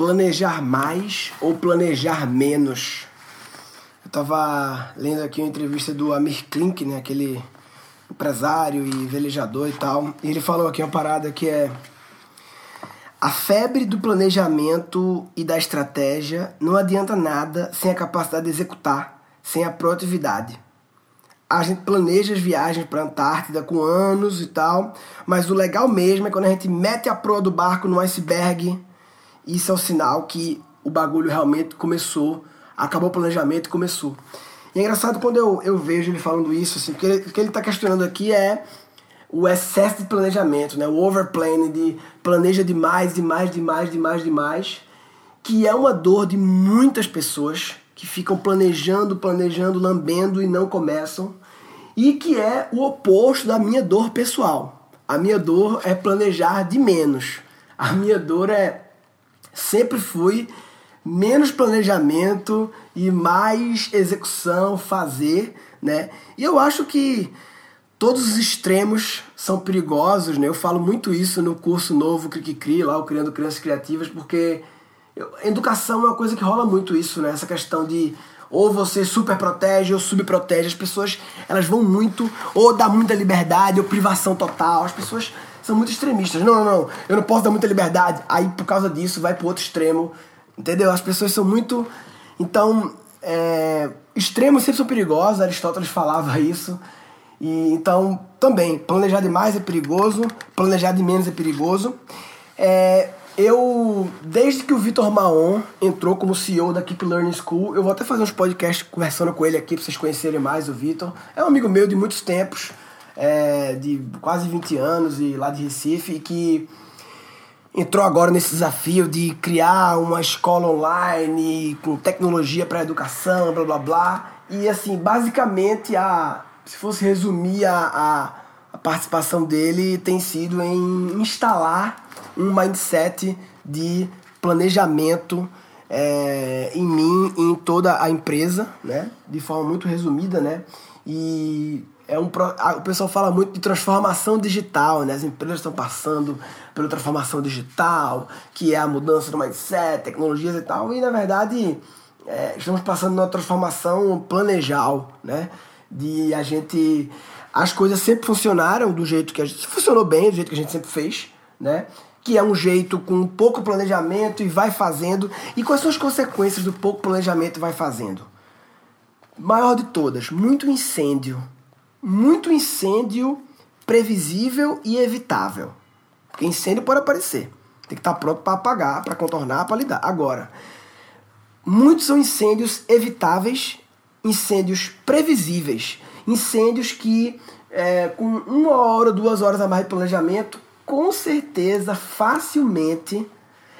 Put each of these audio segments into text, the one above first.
planejar mais ou planejar menos? Eu tava lendo aqui uma entrevista do Amir Klink, né, aquele empresário e velejador e tal, e ele falou aqui uma parada que é a febre do planejamento e da estratégia não adianta nada sem a capacidade de executar, sem a proatividade. A gente planeja as viagens para a Antártida com anos e tal, mas o legal mesmo é quando a gente mete a proa do barco no iceberg. Isso é o sinal que o bagulho realmente começou, acabou o planejamento e começou. E é engraçado quando eu, eu vejo ele falando isso, assim, porque ele, o que ele está questionando aqui é o excesso de planejamento, né? o overplanning, de planeja demais, demais, demais, demais, demais, que é uma dor de muitas pessoas que ficam planejando, planejando, lambendo e não começam, e que é o oposto da minha dor pessoal. A minha dor é planejar de menos. A minha dor é sempre fui menos planejamento e mais execução, fazer, né? E eu acho que todos os extremos são perigosos, né? Eu falo muito isso no curso novo Cri Cri, lá o Criando Crianças Criativas, porque educação é uma coisa que rola muito isso, né? Essa questão de ou você super protege ou subprotege. As pessoas, elas vão muito, ou dá muita liberdade, ou privação total. As pessoas são muito extremistas. Não, não, não, eu não posso dar muita liberdade. Aí, por causa disso, vai pro outro extremo. Entendeu? As pessoas são muito. Então, é... extremos sempre são perigosos. Aristóteles falava isso. E, então, também, planejar demais é perigoso, planejar de menos é perigoso. É, eu, desde que o Vitor Maon entrou como CEO da Keep Learning School, eu vou até fazer uns podcasts conversando com ele aqui para vocês conhecerem mais o Vitor. É um amigo meu de muitos tempos, é, de quase 20 anos e lá de Recife, e que entrou agora nesse desafio de criar uma escola online com tecnologia para educação, blá blá blá. E assim, basicamente, a, se fosse resumir a, a, a participação dele, tem sido em instalar um mindset de planejamento é, em mim em toda a empresa, né? De forma muito resumida, né? E é um o pessoal fala muito de transformação digital, né? As empresas estão passando pela transformação digital, que é a mudança do mindset, tecnologias e tal. E na verdade é, estamos passando numa transformação planejal, né? De a gente as coisas sempre funcionaram do jeito que a gente funcionou bem, do jeito que a gente sempre fez, né? que é um jeito com pouco planejamento e vai fazendo. E quais são as consequências do pouco planejamento e vai fazendo? Maior de todas, muito incêndio. Muito incêndio previsível e evitável. Porque incêndio pode aparecer. Tem que estar pronto para apagar, para contornar, para lidar. Agora, muitos são incêndios evitáveis, incêndios previsíveis, incêndios que é, com uma hora, duas horas a mais de planejamento com certeza, facilmente.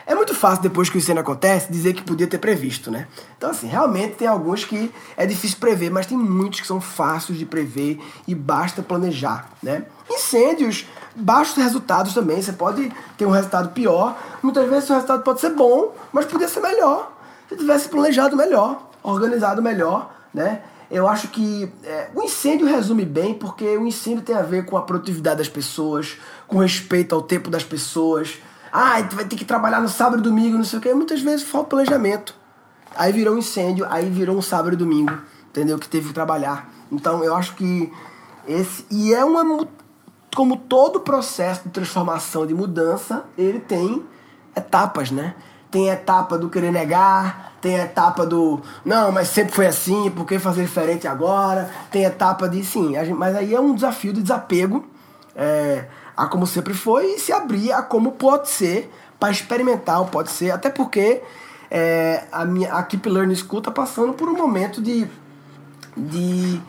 É muito fácil, depois que o incêndio acontece, dizer que podia ter previsto, né? Então, assim, realmente tem alguns que é difícil prever, mas tem muitos que são fáceis de prever e basta planejar, né? Incêndios, baixos resultados também. Você pode ter um resultado pior. Muitas vezes o resultado pode ser bom, mas podia ser melhor. Se tivesse planejado melhor, organizado melhor, né? Eu acho que é, o incêndio resume bem, porque o incêndio tem a ver com a produtividade das pessoas, com respeito ao tempo das pessoas. Ah, tu vai ter que trabalhar no sábado e domingo, não sei o quê. Muitas vezes falta planejamento. Aí virou um incêndio, aí virou um sábado e domingo, entendeu? Que teve que trabalhar. Então eu acho que esse. E é uma. Como todo processo de transformação, de mudança, ele tem etapas, né? Tem a etapa do querer negar, tem a etapa do não, mas sempre foi assim, por que fazer diferente agora? Tem a etapa de sim, gente, mas aí é um desafio de desapego é, a como sempre foi e se abrir a como pode ser para experimentar, pode ser, até porque é, a, minha, a Keep Learning School tá passando por um momento de, de,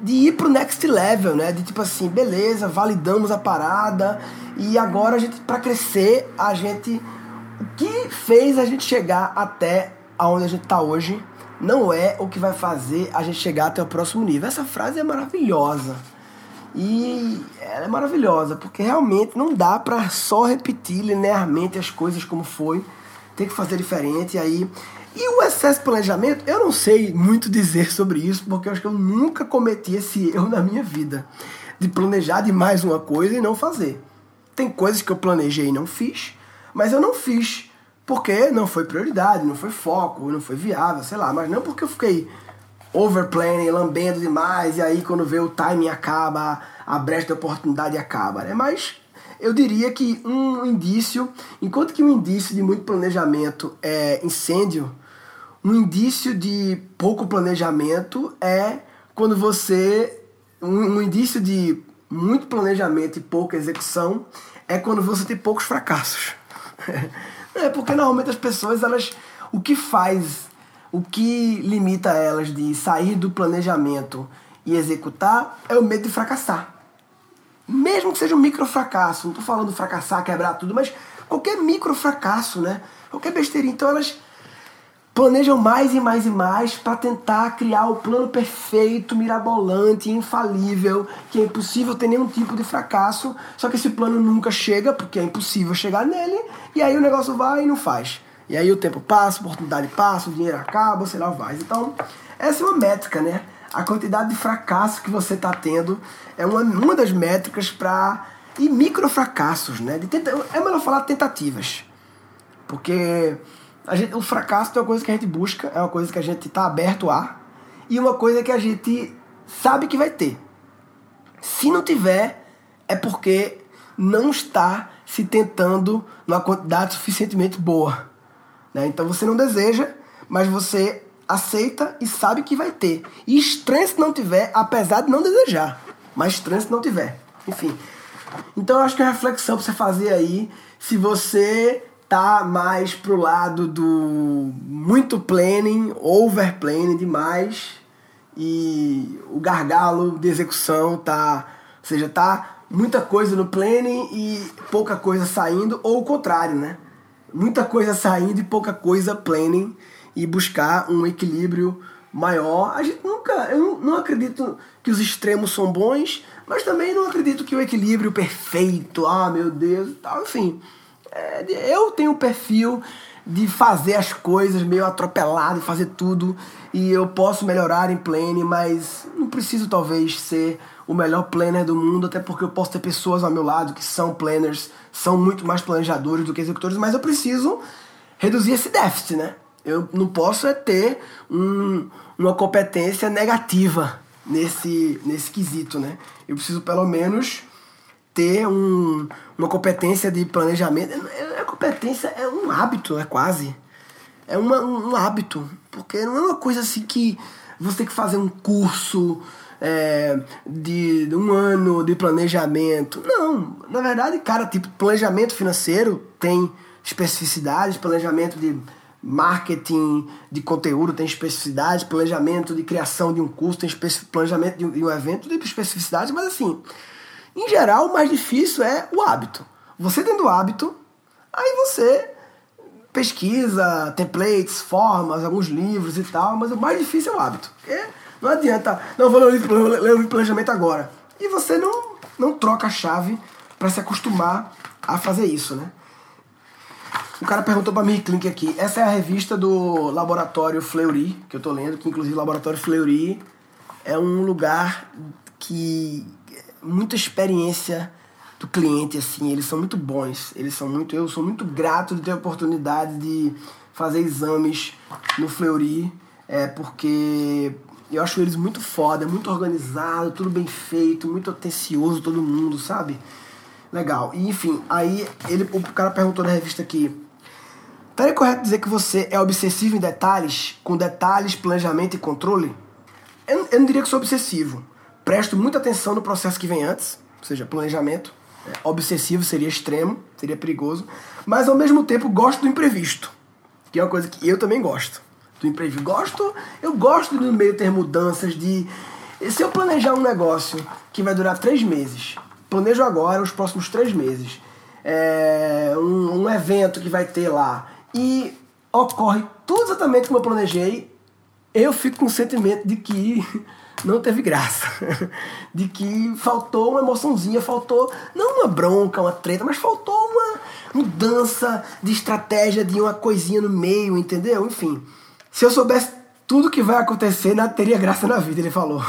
de ir pro next level, né? De tipo assim, beleza, validamos a parada e agora a gente, para crescer, a gente o que fez a gente chegar até aonde a gente está hoje não é o que vai fazer a gente chegar até o próximo nível. Essa frase é maravilhosa. E ela é maravilhosa, porque realmente não dá para só repetir linearmente as coisas como foi. Tem que fazer diferente. E aí. E o excesso de planejamento, eu não sei muito dizer sobre isso, porque eu acho que eu nunca cometi esse erro na minha vida. De planejar demais uma coisa e não fazer. Tem coisas que eu planejei e não fiz, mas eu não fiz porque não foi prioridade, não foi foco, não foi viável, sei lá, mas não porque eu fiquei overplanning, lambendo demais, e aí quando vê o timing acaba, a brecha de oportunidade acaba, né? Mas eu diria que um indício, enquanto que um indício de muito planejamento é incêndio, um indício de pouco planejamento é quando você. Um, um indício de muito planejamento e pouca execução é quando você tem poucos fracassos. é porque normalmente as pessoas, elas. O que faz, o que limita elas de sair do planejamento e executar é o medo de fracassar. Mesmo que seja um micro fracasso, não estou falando fracassar, quebrar tudo, mas qualquer micro fracasso, né? Qualquer besteirinha. Então elas planejam mais e mais e mais para tentar criar o plano perfeito, mirabolante, infalível, que é impossível ter nenhum tipo de fracasso. Só que esse plano nunca chega, porque é impossível chegar nele, e aí o negócio vai e não faz. E aí o tempo passa, a oportunidade passa, o dinheiro acaba, sei lá, vai. Então, essa é uma métrica, né? A quantidade de fracasso que você está tendo é uma, uma das métricas para. E micro fracassos, né? Tenta... É melhor falar tentativas. Porque a gente, o fracasso é uma coisa que a gente busca, é uma coisa que a gente está aberto a, e uma coisa que a gente sabe que vai ter. Se não tiver, é porque não está se tentando numa quantidade suficientemente boa. Né? Então você não deseja, mas você aceita e sabe que vai ter. E estranho se não tiver, apesar de não desejar. Mas estranho se não tiver. Enfim. Então eu acho que é uma reflexão pra você fazer aí. Se você tá mais pro lado do muito planning, over planning demais e o gargalo de execução tá, ou seja, tá muita coisa no planning e pouca coisa saindo ou o contrário, né? Muita coisa saindo e pouca coisa planning e buscar um equilíbrio maior. A gente nunca, eu não acredito que os extremos são bons, mas também não acredito que o equilíbrio perfeito, ah, meu Deus, tal, enfim. É, eu tenho o perfil de fazer as coisas meio atropelado, fazer tudo, e eu posso melhorar em plane, mas não preciso talvez ser o melhor planner do mundo, até porque eu posso ter pessoas ao meu lado que são planners, são muito mais planejadores do que executores, mas eu preciso reduzir esse déficit, né? Eu não posso é ter um, uma competência negativa nesse, nesse quesito, né? Eu preciso pelo menos ter um, uma competência de planejamento. É, é competência, é um hábito, é quase. É uma, um hábito. Porque não é uma coisa assim que você tem que fazer um curso é, de, um ano de planejamento. Não, na verdade, cara, tipo, planejamento financeiro tem especificidades, planejamento de marketing de conteúdo tem especificidades, planejamento de criação de um curso tem planejamento de um, de um evento tem especificidades, mas assim, em geral, o mais difícil é o hábito. Você tendo hábito, aí você pesquisa, templates, formas, alguns livros e tal, mas o mais difícil é o hábito. Porque não adianta, não vou ler o livro de planejamento agora. E você não, não troca a chave para se acostumar a fazer isso, né? O cara perguntou pra mim, Click aqui. Essa é a revista do Laboratório Fleury, que eu tô lendo, que inclusive o Laboratório Fleury é um lugar que muita experiência do cliente, assim, eles são muito bons, eles são muito, eu sou muito grato de ter a oportunidade de fazer exames no Fleury, é, porque eu acho eles muito foda, muito organizado, tudo bem feito, muito atencioso todo mundo, sabe? Legal. E enfim, aí ele, o cara perguntou na revista aqui, Estaria correto dizer que você é obsessivo em detalhes, com detalhes, planejamento e controle? Eu, eu não diria que sou obsessivo presto muita atenção no processo que vem antes, ou seja, planejamento. É, obsessivo seria extremo, seria perigoso, mas ao mesmo tempo gosto do imprevisto, que é uma coisa que eu também gosto. Do imprevisto. Gosto, eu gosto de no meio ter mudanças de. Se eu planejar um negócio que vai durar três meses, planejo agora os próximos três meses, é, um, um evento que vai ter lá, e ocorre tudo exatamente como eu planejei, eu fico com o sentimento de que não teve graça. De que faltou uma emoçãozinha, faltou não uma bronca, uma treta, mas faltou uma mudança de estratégia, de uma coisinha no meio, entendeu? Enfim, se eu soubesse tudo que vai acontecer, nada teria graça na vida, ele falou.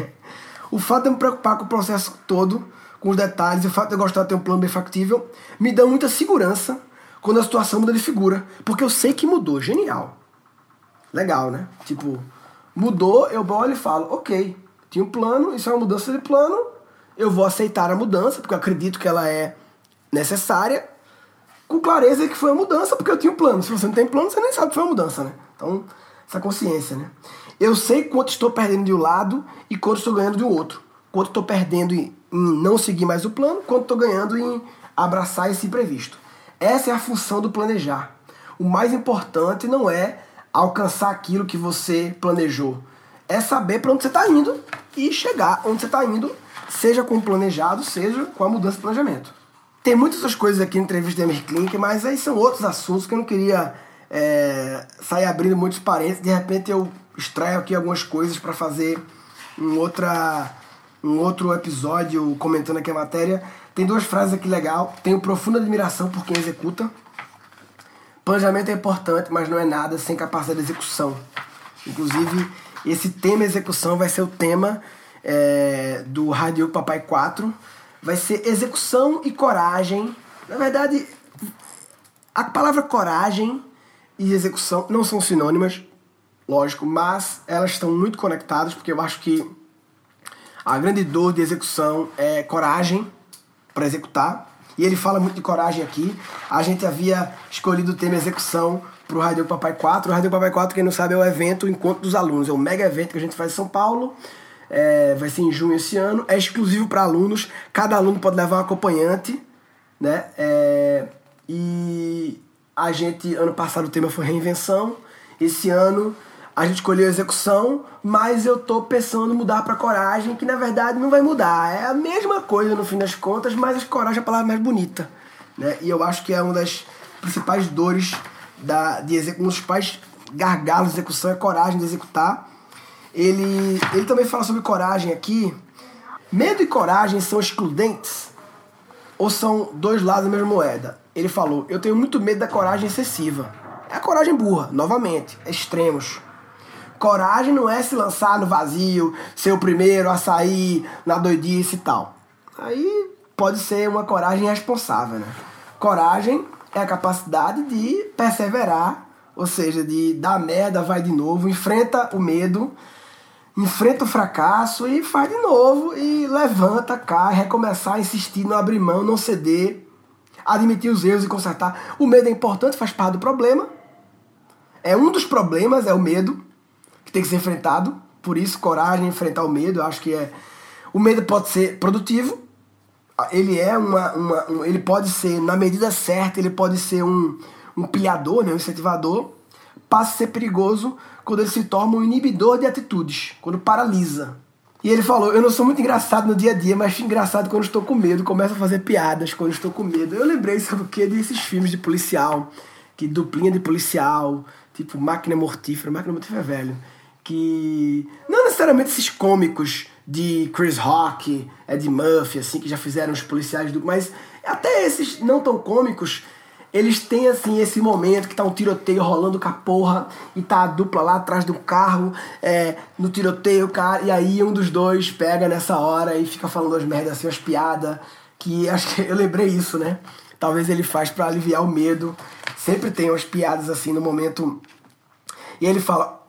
o fato de eu me preocupar com o processo todo, com os detalhes, o fato de eu gostar de ter um plano bem factível, me dá muita segurança quando a situação muda de figura. Porque eu sei que mudou. Genial. Legal, né? Tipo, mudou, eu olho e falo, ok, tinha um plano, isso é uma mudança de plano, eu vou aceitar a mudança, porque eu acredito que ela é necessária, com clareza que foi uma mudança, porque eu tinha um plano. Se você não tem plano, você nem sabe que foi uma mudança, né? Então, essa consciência, né? Eu sei quanto estou perdendo de um lado e quanto estou ganhando de outro. Quanto estou perdendo em não seguir mais o plano, quanto estou ganhando em abraçar esse imprevisto. Essa é a função do planejar. O mais importante não é alcançar aquilo que você planejou, é saber para onde você está indo e chegar onde você está indo, seja com o planejado, seja com a mudança de planejamento. Tem muitas outras coisas aqui na entrevista da Emir mas aí são outros assuntos que eu não queria é, sair abrindo muitos parênteses. De repente eu extraio aqui algumas coisas para fazer um, outra, um outro episódio comentando aqui a matéria. Tem duas frases aqui legal. Tenho profunda admiração por quem executa. Planejamento é importante, mas não é nada sem capacidade de execução. Inclusive, esse tema execução vai ser o tema é, do Radio Papai 4. Vai ser execução e coragem. Na verdade, a palavra coragem e execução não são sinônimas, lógico, mas elas estão muito conectadas, porque eu acho que a grande dor de execução é coragem para executar. E ele fala muito de coragem aqui. A gente havia escolhido o tema execução para o Radio Papai 4. O Radio Papai 4, quem não sabe, é o evento o Encontro dos Alunos. É um mega evento que a gente faz em São Paulo. É, vai ser em junho esse ano. É exclusivo para alunos. Cada aluno pode levar um acompanhante. Né? É, e a gente, ano passado o tema foi reinvenção. Esse ano a gente escolheu execução, mas eu tô pensando mudar para coragem, que na verdade não vai mudar. É a mesma coisa no fim das contas, mas coragem é a palavra mais bonita. Né? E eu acho que é uma das principais dores da, de execução, um dos principais gargalos de execução é coragem de executar. Ele, ele também fala sobre coragem aqui. Medo e coragem são excludentes ou são dois lados da mesma moeda? Ele falou: Eu tenho muito medo da coragem excessiva. É a coragem burra, novamente, extremos. Coragem não é se lançar no vazio, ser o primeiro a sair na doidice e tal. Aí pode ser uma coragem responsável, né? Coragem é a capacidade de perseverar, ou seja, de dar merda, vai de novo, enfrenta o medo, enfrenta o fracasso e faz de novo e levanta, cai, recomeçar, insistir, não abrir mão, não ceder, admitir os erros e consertar. O medo é importante, faz parte do problema. É um dos problemas, é o medo, que tem que ser enfrentado. Por isso, coragem, enfrentar o medo, eu acho que é. O medo pode ser produtivo, ele é uma, uma um, ele pode ser na medida certa ele pode ser um, um pilhador né um incentivador passa a ser perigoso quando ele se torna um inibidor de atitudes quando paralisa e ele falou eu não sou muito engraçado no dia a dia mas engraçado quando estou com medo começo a fazer piadas quando estou com medo eu lembrei sabe o que desses filmes de policial que duplinha de policial tipo máquina mortífera máquina mortífera é velho que não necessariamente esses cômicos de Chris Rock, Ed Murphy, assim, que já fizeram os policiais do. Mas até esses não tão cômicos, eles têm assim esse momento que tá um tiroteio rolando com a porra e tá a dupla lá atrás do carro, é, no tiroteio, cara, e aí um dos dois pega nessa hora e fica falando as merdas assim, as piadas, que acho que eu lembrei isso, né? Talvez ele faz para aliviar o medo. Sempre tem umas piadas assim no momento. E ele fala: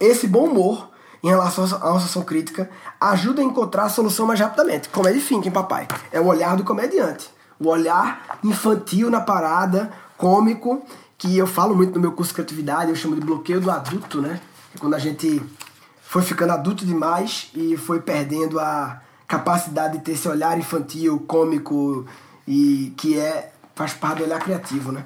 esse bom humor em relação à situação crítica ajuda a encontrar a solução mais rapidamente. Comédia thinking, papai. É o olhar do comediante. O olhar infantil na parada, cômico, que eu falo muito no meu curso de criatividade, eu chamo de bloqueio do adulto, né? É quando a gente foi ficando adulto demais e foi perdendo a capacidade de ter esse olhar infantil, cômico e que é faz parte do olhar criativo, né?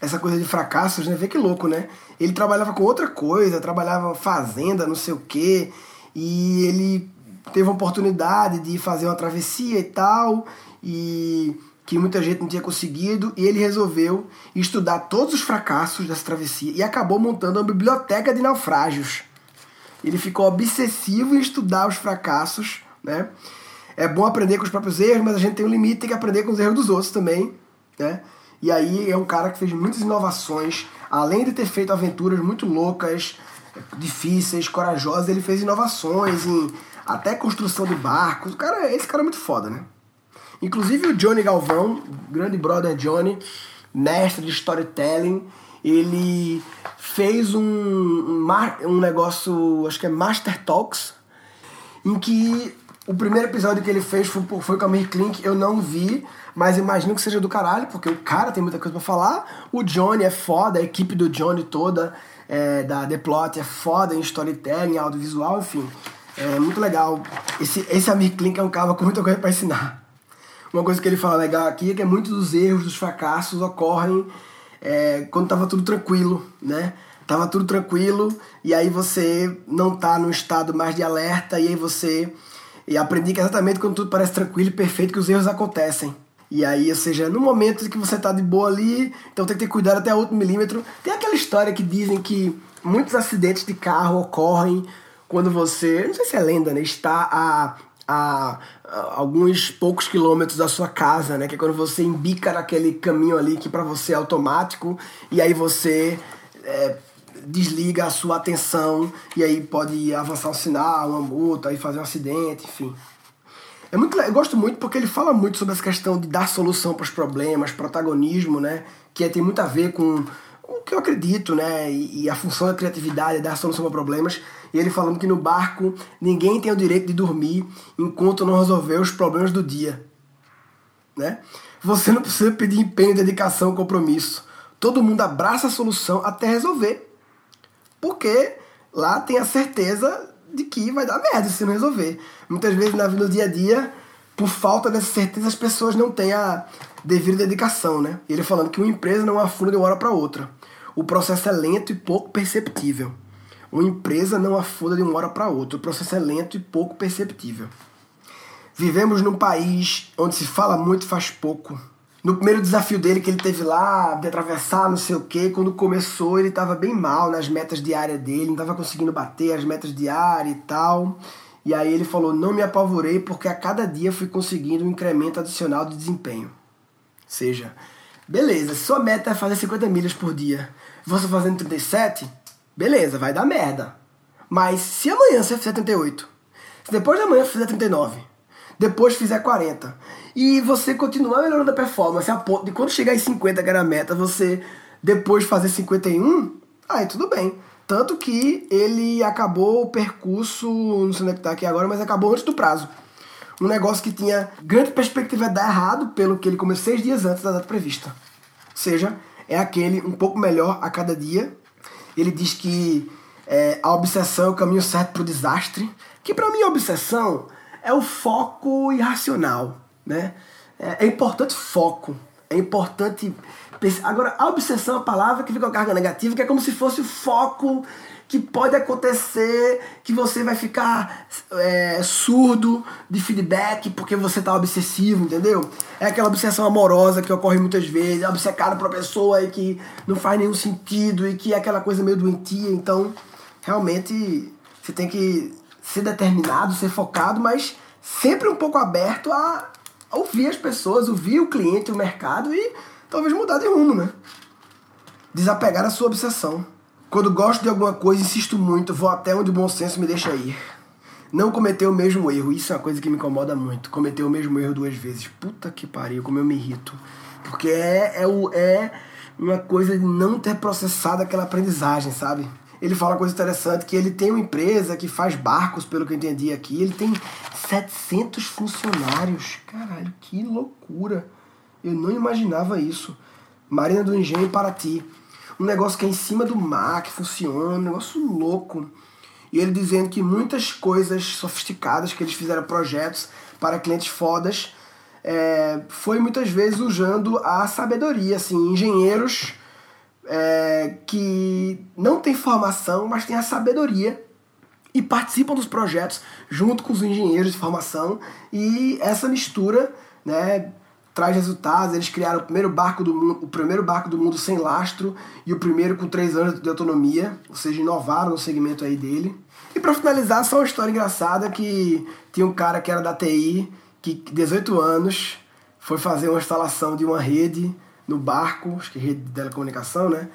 Essa coisa de fracassos, né? Vê que louco, né? Ele trabalhava com outra coisa, trabalhava fazenda, não sei o quê, e ele teve a oportunidade de fazer uma travessia e tal, e que muita gente não tinha conseguido, e ele resolveu estudar todos os fracassos dessa travessia e acabou montando uma biblioteca de naufrágios. Ele ficou obsessivo em estudar os fracassos, né? É bom aprender com os próprios erros, mas a gente tem um limite, tem que aprender com os erros dos outros também, né? E aí é um cara que fez muitas inovações, além de ter feito aventuras muito loucas, difíceis, corajosas, ele fez inovações em até construção de barcos. O cara, esse cara é muito foda, né? Inclusive o Johnny Galvão, grande brother Johnny, mestre de storytelling, ele fez um, um, um negócio, acho que é Master Talks, em que o primeiro episódio que ele fez foi, foi com a Mir Klink, eu não vi, mas imagino que seja do caralho, porque o cara tem muita coisa para falar. O Johnny é foda, a equipe do Johnny toda, é, da The Plot, é foda em storytelling, audiovisual, enfim. É muito legal. Esse, esse Amir Klink é um cara com muita coisa para ensinar. Uma coisa que ele fala legal aqui é que muitos dos erros, dos fracassos ocorrem é, quando tava tudo tranquilo, né? Tava tudo tranquilo e aí você não tá no estado mais de alerta e aí você e aprendi que exatamente quando tudo parece tranquilo e perfeito que os erros acontecem. E aí, ou seja, no momento que você tá de boa ali, então tem que ter cuidado até outro milímetro. Tem aquela história que dizem que muitos acidentes de carro ocorrem quando você, não sei se é lenda, né, está a, a, a alguns poucos quilômetros da sua casa, né, que é quando você embica naquele caminho ali que para você é automático e aí você é, desliga a sua atenção e aí pode avançar um sinal, uma multa, aí fazer um acidente, enfim. É muito, eu gosto muito porque ele fala muito sobre essa questão de dar solução para os problemas, protagonismo, né? Que é, tem muito a ver com o que eu acredito, né? E, e a função da criatividade é dar solução para problemas. E ele falando que no barco ninguém tem o direito de dormir enquanto não resolver os problemas do dia, né? Você não precisa pedir empenho, dedicação, compromisso. Todo mundo abraça a solução até resolver. Porque lá tem a certeza de que vai dar merda se não resolver. Muitas vezes no dia a dia, por falta dessa certeza, as pessoas não têm a devida dedicação, né? Ele falando que uma empresa não afunda de uma hora para outra. O processo é lento e pouco perceptível. Uma empresa não afunda de uma hora para outra. O processo é lento e pouco perceptível. Vivemos num país onde se fala muito e faz pouco no primeiro desafio dele que ele teve lá, de atravessar não sei o que, quando começou ele estava bem mal nas metas diárias dele, não estava conseguindo bater as metas diárias e tal. E aí ele falou: Não me apavorei porque a cada dia fui conseguindo um incremento adicional de desempenho. Ou seja, beleza, sua meta é fazer 50 milhas por dia, você fazendo 37, beleza, vai dar merda. Mas se amanhã você fizer 38, se depois de amanhã fizer 39, depois fizer 40, e você continuar melhorando a performance a ponto de quando chegar em 50, que era a meta, você depois fazer 51, aí tudo bem. Tanto que ele acabou o percurso, não sei onde é que tá aqui agora, mas acabou antes do prazo. Um negócio que tinha grande perspectiva de dar errado, pelo que ele começou seis dias antes da data prevista. Ou seja, é aquele um pouco melhor a cada dia. Ele diz que é, a obsessão é o caminho certo para o desastre. Que para mim a obsessão é o foco irracional né? É, é importante foco, é importante. Agora, a obsessão é uma palavra que fica com carga negativa, que é como se fosse o foco que pode acontecer, que você vai ficar é, surdo de feedback porque você tá obsessivo, entendeu? É aquela obsessão amorosa que ocorre muitas vezes, é obcecado por uma pessoa e que não faz nenhum sentido e que é aquela coisa meio doentia. Então, realmente, você tem que ser determinado, ser focado, mas sempre um pouco aberto a ouvir as pessoas, ouvir o cliente, o mercado e talvez mudar de rumo, né? Desapegar da sua obsessão. Quando gosto de alguma coisa, insisto muito, vou até onde o bom senso me deixa ir. Não cometer o mesmo erro, isso é uma coisa que me incomoda muito. Cometer o mesmo erro duas vezes. Puta que pariu, como eu me irrito. Porque é, é, é uma coisa de não ter processado aquela aprendizagem, sabe? ele fala uma coisa interessante, que ele tem uma empresa que faz barcos, pelo que eu entendi aqui. Ele tem 700 funcionários. Caralho, que loucura. Eu não imaginava isso. Marina do Engenho para ti. Um negócio que é em cima do mar, que funciona, um negócio louco. E ele dizendo que muitas coisas sofisticadas que eles fizeram projetos para clientes fodas é, foi muitas vezes usando a sabedoria, assim, engenheiros é, que não tem formação, mas tem a sabedoria e participam dos projetos junto com os engenheiros de formação e essa mistura, né, traz resultados. Eles criaram o primeiro barco do mundo, o primeiro barco do mundo sem lastro e o primeiro com três anos de autonomia, ou seja, inovaram no segmento aí dele. E para finalizar, só uma história engraçada que tinha um cara que era da TI, que 18 anos foi fazer uma instalação de uma rede no barco, acho que rede de telecomunicação, né?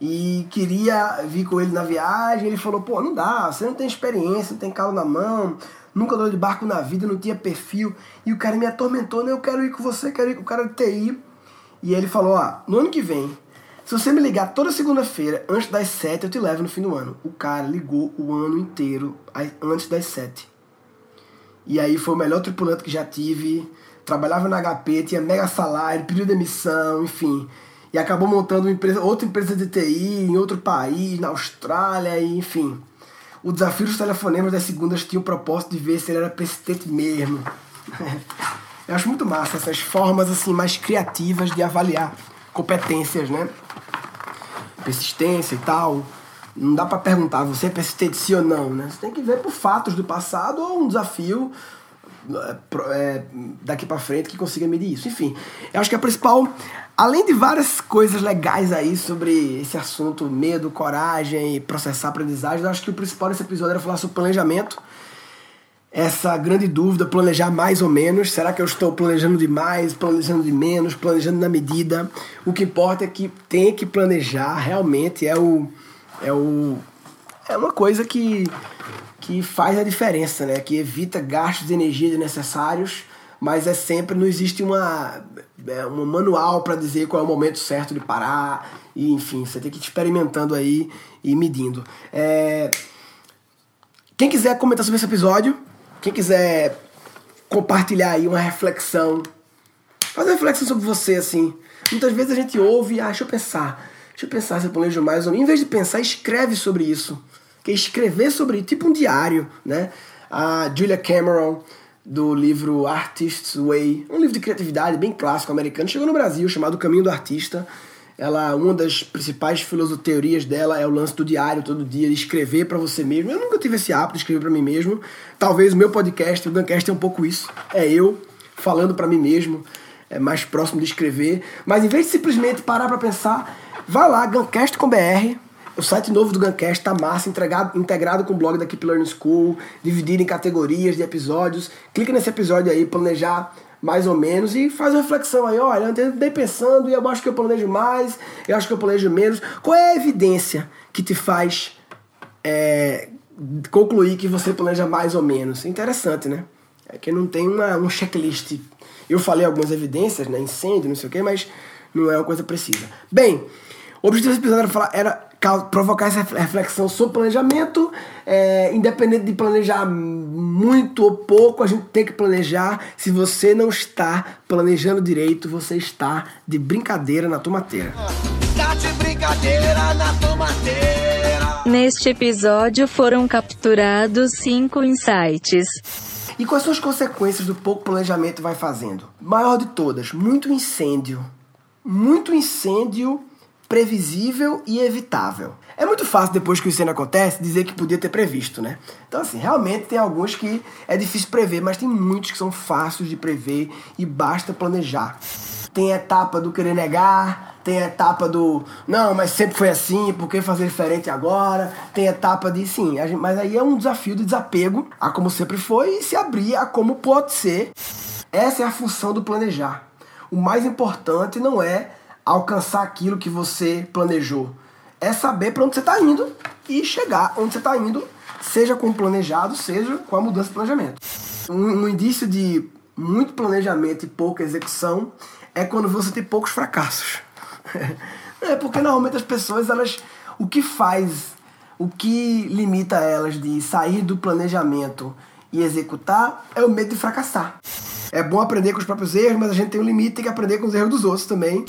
E queria vir com ele na viagem. Ele falou: pô, não dá, você não tem experiência, não tem calo na mão, nunca andou de barco na vida, não tinha perfil. E o cara me atormentou, né? Eu quero ir com você, quero ir com o cara de TI. E ele falou, ó, no ano que vem, se você me ligar toda segunda-feira, antes das sete, eu te levo no fim do ano. O cara ligou o ano inteiro antes das sete. E aí foi o melhor tripulante que já tive. Trabalhava na HP, tinha mega salário, pediu demissão, enfim. E acabou montando uma empresa, outra empresa de TI em outro país, na Austrália, enfim. O desafio dos telefonemas das segundas tinha o propósito de ver se ele era persistente mesmo. Eu acho muito massa essas formas assim mais criativas de avaliar competências, né? Persistência e tal. Não dá para perguntar, você é persistente sim ou não, né? Você tem que ver por fatos do passado ou um desafio é, daqui para frente que consiga medir isso. Enfim, eu acho que a principal, além de várias coisas legais aí sobre esse assunto, medo, coragem processar aprendizagem, eu acho que o principal desse episódio era falar sobre planejamento essa grande dúvida, planejar mais ou menos. Será que eu estou planejando demais, planejando de menos, planejando na medida? O que importa é que tem que planejar, realmente é o é o é uma coisa que que faz a diferença, né? Que evita gastos de energia desnecessários, mas é sempre não existe uma é, um manual para dizer qual é o momento certo de parar e enfim, você tem que ir experimentando aí e medindo. É... Quem quiser comentar sobre esse episódio, quem quiser compartilhar aí uma reflexão, fazer uma reflexão sobre você, assim. Muitas vezes a gente ouve e ah, deixa eu pensar. Deixa eu pensar se eu planejo mais ou menos. Em vez de pensar, escreve sobre isso. Que escrever sobre tipo um diário, né? A Julia Cameron, do livro Artist's Way, um livro de criatividade bem clássico americano, chegou no Brasil, chamado Caminho do Artista ela uma das principais teorias dela é o lance do diário todo dia, de escrever para você mesmo. Eu nunca tive esse hábito de escrever para mim mesmo. Talvez o meu podcast, o Guncast, é um pouco isso. É eu falando para mim mesmo, é mais próximo de escrever. Mas em vez de simplesmente parar para pensar, vá lá, Guncast com BR. O site novo do Guncast tá massa, integrado, integrado com o blog da Keep Learning School, dividido em categorias de episódios. Clica nesse episódio aí, planejar mais ou menos, e faz uma reflexão aí, olha, eu andei pensando e eu acho que eu planejo mais, eu acho que eu planejo menos. Qual é a evidência que te faz é, concluir que você planeja mais ou menos? Interessante, né? É que não tem uma, um checklist. Eu falei algumas evidências, né? Incêndio, não sei o quê, mas não é uma coisa precisa. Bem, o objetivo desse episódio era, falar, era provocar essa reflexão sobre planejamento, é, independente de planejar muito ou pouco, a gente tem que planejar. Se você não está planejando direito, você está de brincadeira na tomateira. Tá de brincadeira na tomateira. Neste episódio foram capturados cinco insights. E quais são as consequências do pouco planejamento vai fazendo? Maior de todas, muito incêndio. Muito incêndio previsível e evitável. É muito fácil, depois que o incêndio acontece, dizer que podia ter previsto, né? Então, assim, realmente tem alguns que é difícil prever, mas tem muitos que são fáceis de prever e basta planejar. Tem a etapa do querer negar, tem a etapa do não, mas sempre foi assim, por que fazer diferente agora? Tem a etapa de sim, mas aí é um desafio de desapego a como sempre foi e se abrir a como pode ser. Essa é a função do planejar. O mais importante não é alcançar aquilo que você planejou. É saber para onde você está indo e chegar onde você está indo, seja com o planejado, seja com a mudança de planejamento. Um, um indício de muito planejamento e pouca execução é quando você tem poucos fracassos. é porque normalmente as pessoas, elas, o que faz, o que limita elas de sair do planejamento e executar é o medo de fracassar. É bom aprender com os próprios erros, mas a gente tem um limite, tem que aprender com os erros dos outros também.